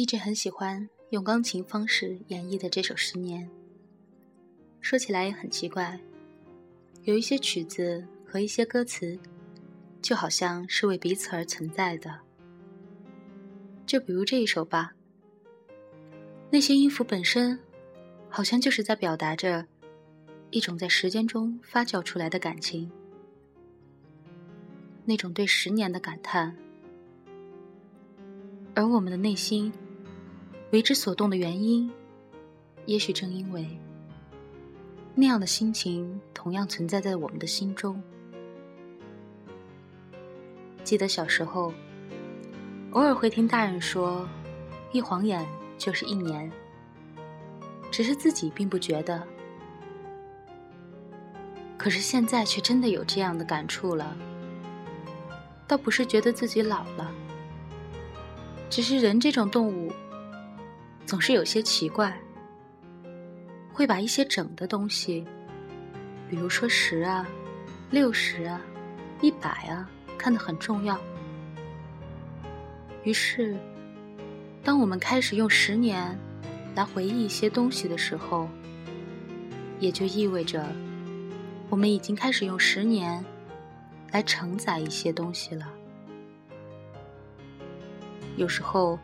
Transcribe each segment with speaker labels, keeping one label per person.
Speaker 1: 一直很喜欢用钢琴方式演绎的这首《十年》。说起来也很奇怪，有一些曲子和一些歌词，就好像是为彼此而存在的。就比如这一首吧，那些音符本身，好像就是在表达着一种在时间中发酵出来的感情，那种对十年的感叹，而我们的内心。为之所动的原因，也许正因为那样的心情同样存在在我们的心中。记得小时候，偶尔会听大人说：“一晃眼就是一年。”只是自己并不觉得。可是现在却真的有这样的感触了。倒不是觉得自己老了，只是人这种动物。总是有些奇怪，会把一些整的东西，比如说十啊、六十啊、一百啊，看得很重要。于是，当我们开始用十年来回忆一些东西的时候，也就意味着我们已经开始用十年来承载一些东西了。有时候。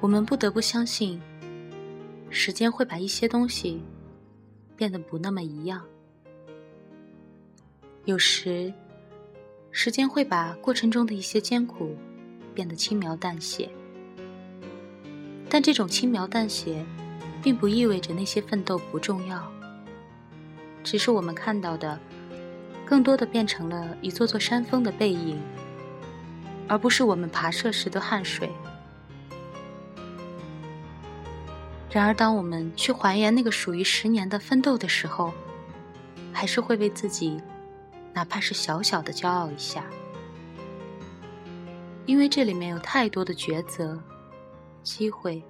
Speaker 1: 我们不得不相信，时间会把一些东西变得不那么一样。有时，时间会把过程中的一些艰苦变得轻描淡写。但这种轻描淡写，并不意味着那些奋斗不重要。只是我们看到的，更多的变成了一座座山峰的背影，而不是我们跋涉时的汗水。然而，当我们去还原那个属于十年的奋斗的时候，还是会为自己，哪怕是小小的骄傲一下，因为这里面有太多的抉择、机会、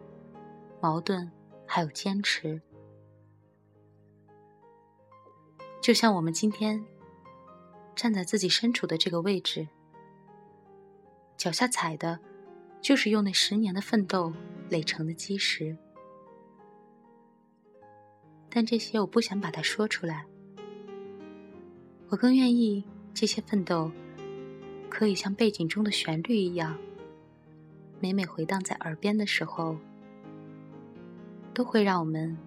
Speaker 1: 矛盾，还有坚持。就像我们今天站在自己身处的这个位置，脚下踩的，就是用那十年的奋斗垒成的基石。但这些我不想把它说出来，我更愿意这些奋斗可以像背景中的旋律一样，每每回荡在耳边的时候，都会让我们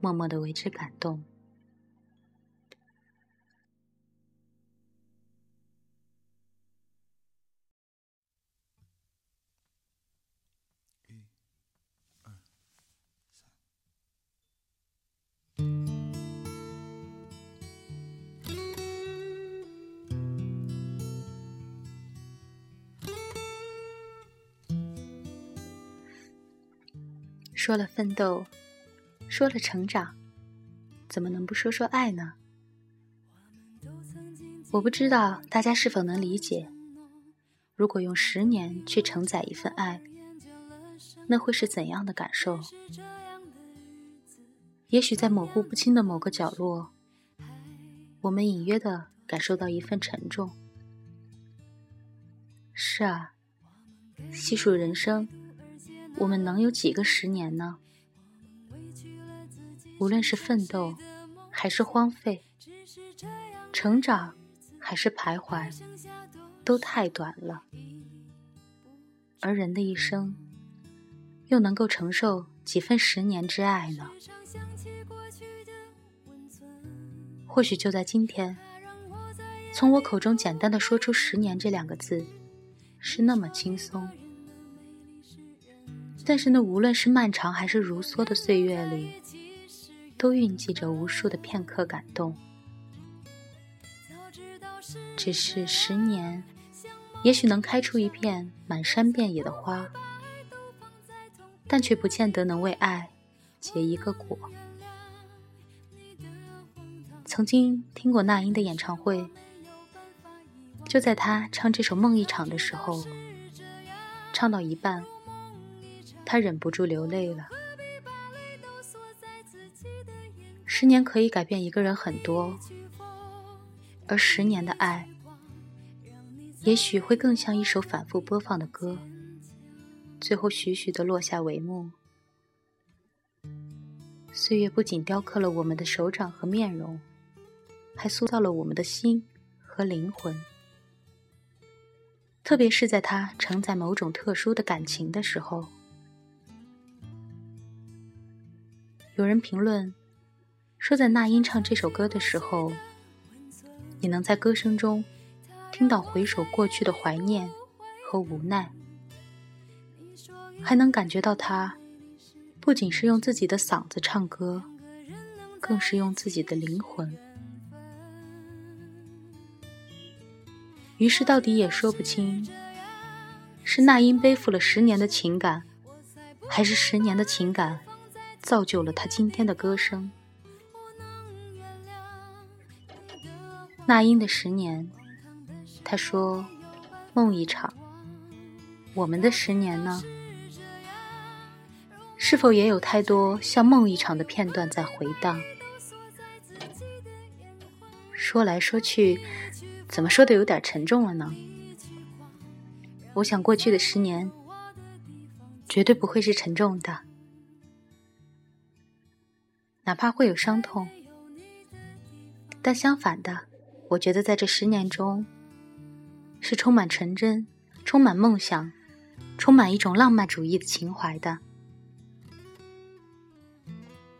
Speaker 1: 默默的为之感动。说了奋斗，说了成长，怎么能不说说爱呢？我不知道大家是否能理解，如果用十年去承载一份爱，那会是怎样的感受？也许在模糊不清的某个角落，我们隐约的感受到一份沉重。是啊，细数人生。我们能有几个十年呢？无论是奋斗，还是荒废；成长，还是徘徊，都太短了。而人的一生，又能够承受几分十年之爱呢？或许就在今天，从我口中简单的说出“十年”这两个字，是那么轻松。但是那无论是漫长还是如梭的岁月里，都蕴藉着无数的片刻感动。只是十年，也许能开出一片满山遍野的花，但却不见得能为爱结一个果。曾经听过那英的演唱会，就在他唱这首《梦一场》的时候，唱到一半。他忍不住流泪了。十年可以改变一个人很多，而十年的爱，也许会更像一首反复播放的歌，最后徐徐的落下帷幕。岁月不仅雕刻了我们的手掌和面容，还塑造了我们的心和灵魂。特别是在它承载某种特殊的感情的时候。有人评论说，在那英唱这首歌的时候，你能在歌声中听到回首过去的怀念和无奈，还能感觉到他。不仅是用自己的嗓子唱歌，更是用自己的灵魂。于是，到底也说不清，是那英背负了十年的情感，还是十年的情感造就了他今天的歌声。那英的十年，他说：“梦一场。”我们的十年呢？是否也有太多像梦一场的片段在回荡？说来说去，怎么说的有点沉重了呢？我想过去的十年绝对不会是沉重的，哪怕会有伤痛，但相反的，我觉得在这十年中是充满纯真、充满梦想、充满一种浪漫主义的情怀的。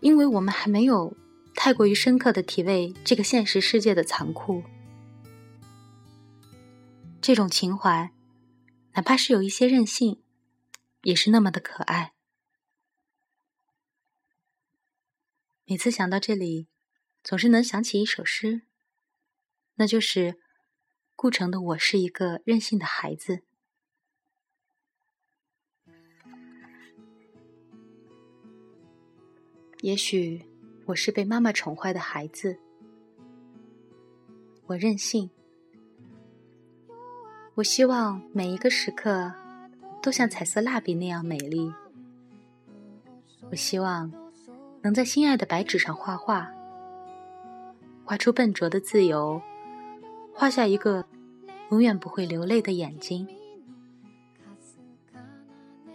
Speaker 1: 因为我们还没有太过于深刻的体味这个现实世界的残酷，这种情怀，哪怕是有一些任性，也是那么的可爱。每次想到这里，总是能想起一首诗，那就是顾城的《我是一个任性的孩子》。也许我是被妈妈宠坏的孩子，我任性。我希望每一个时刻都像彩色蜡笔那样美丽。我希望能在心爱的白纸上画画，画出笨拙的自由，画下一个永远不会流泪的眼睛。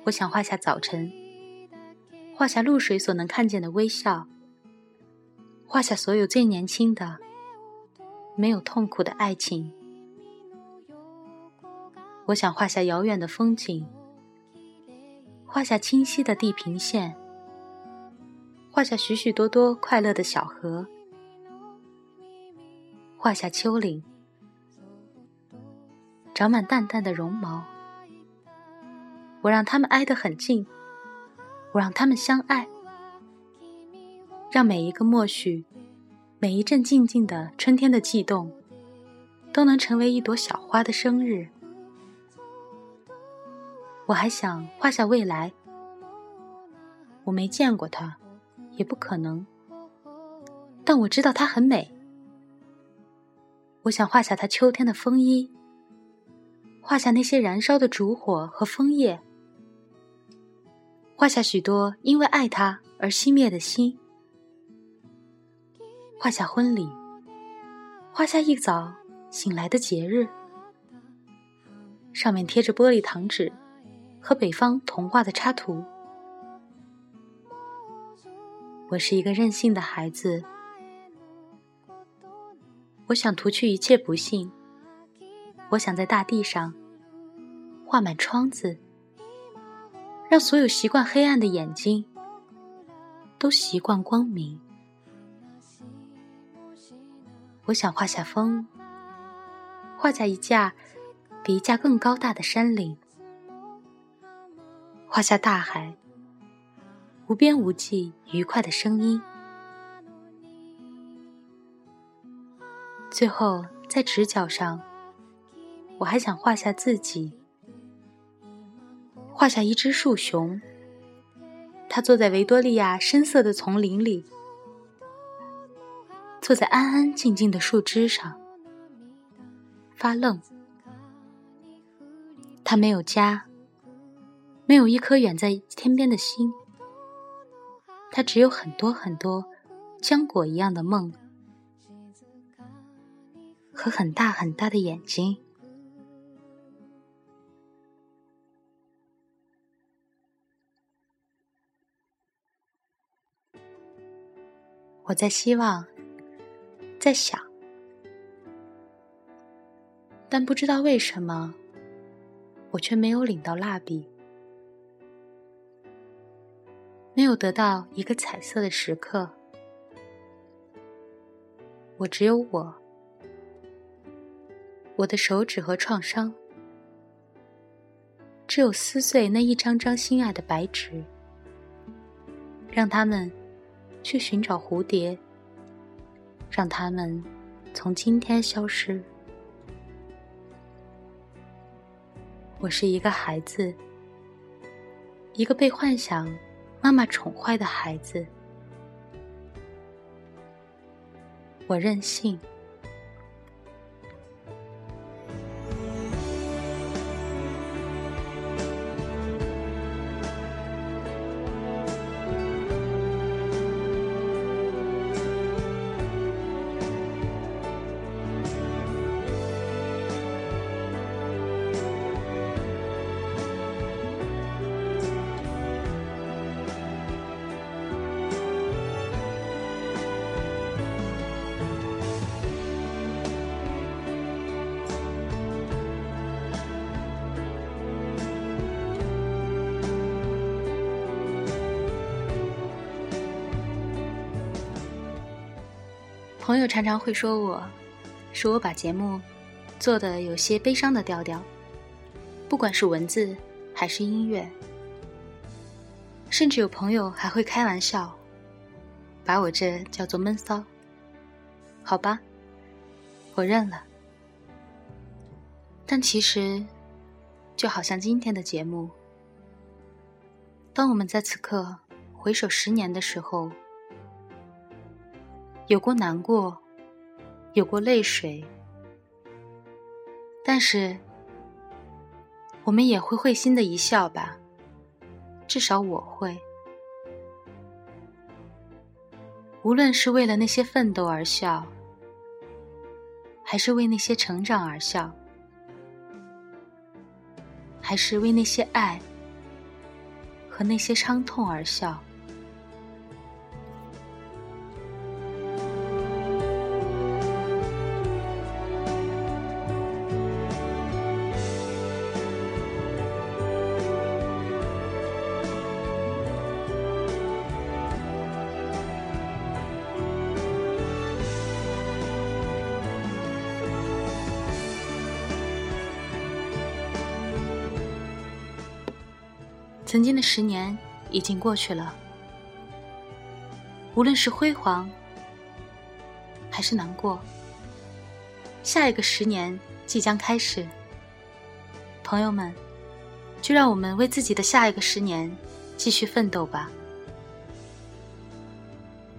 Speaker 1: 我想画下早晨。画下露水所能看见的微笑，画下所有最年轻的、没有痛苦的爱情。我想画下遥远的风景，画下清晰的地平线，画下许许多多快乐的小河，画下丘陵，长满淡淡的绒毛。我让它们挨得很近。我让他们相爱，让每一个默许，每一阵静静的春天的悸动，都能成为一朵小花的生日。我还想画下未来，我没见过它，也不可能，但我知道它很美。我想画下它秋天的风衣，画下那些燃烧的烛火和枫叶。画下许多因为爱他而熄灭的心，画下婚礼，画下一早醒来的节日，上面贴着玻璃糖纸和北方童话的插图。我是一个任性的孩子，我想涂去一切不幸，我想在大地上画满窗子。让所有习惯黑暗的眼睛都习惯光明。我想画下风，画下一架比一架更高大的山岭，画下大海，无边无际愉快的声音。最后，在直角上，我还想画下自己。画下一只树熊，它坐在维多利亚深色的丛林里，坐在安安静静的树枝上，发愣。它没有家，没有一颗远在天边的心，他只有很多很多浆果一样的梦和很大很大的眼睛。我在希望在想但不知道为什么我却没有领到蜡笔。没有得到一个彩色的时刻。我只有我，我的手指和创伤。只有撕碎那一张张心爱的白纸，让他们去寻找蝴蝶，让他们从今天消失。我是一个孩子，一个被幻想妈妈宠坏的孩子。我任性。朋友常常会说我，说我把节目做的有些悲伤的调调，不管是文字还是音乐，甚至有朋友还会开玩笑，把我这叫做闷骚。好吧，我认了。但其实，就好像今天的节目，当我们在此刻回首十年的时候。有过难过，有过泪水，但是我们也会会心的一笑吧。至少我会。无论是为了那些奋斗而笑，还是为那些成长而笑，还是为那些爱和那些伤痛而笑。曾经的十年已经过去了，无论是辉煌还是难过，下一个十年即将开始。朋友们，就让我们为自己的下一个十年继续奋斗吧！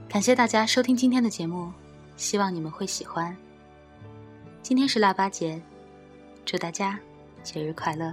Speaker 1: 感谢大家收听今天的节目，希望你们会喜欢。今天是腊八节，祝大家节日快乐！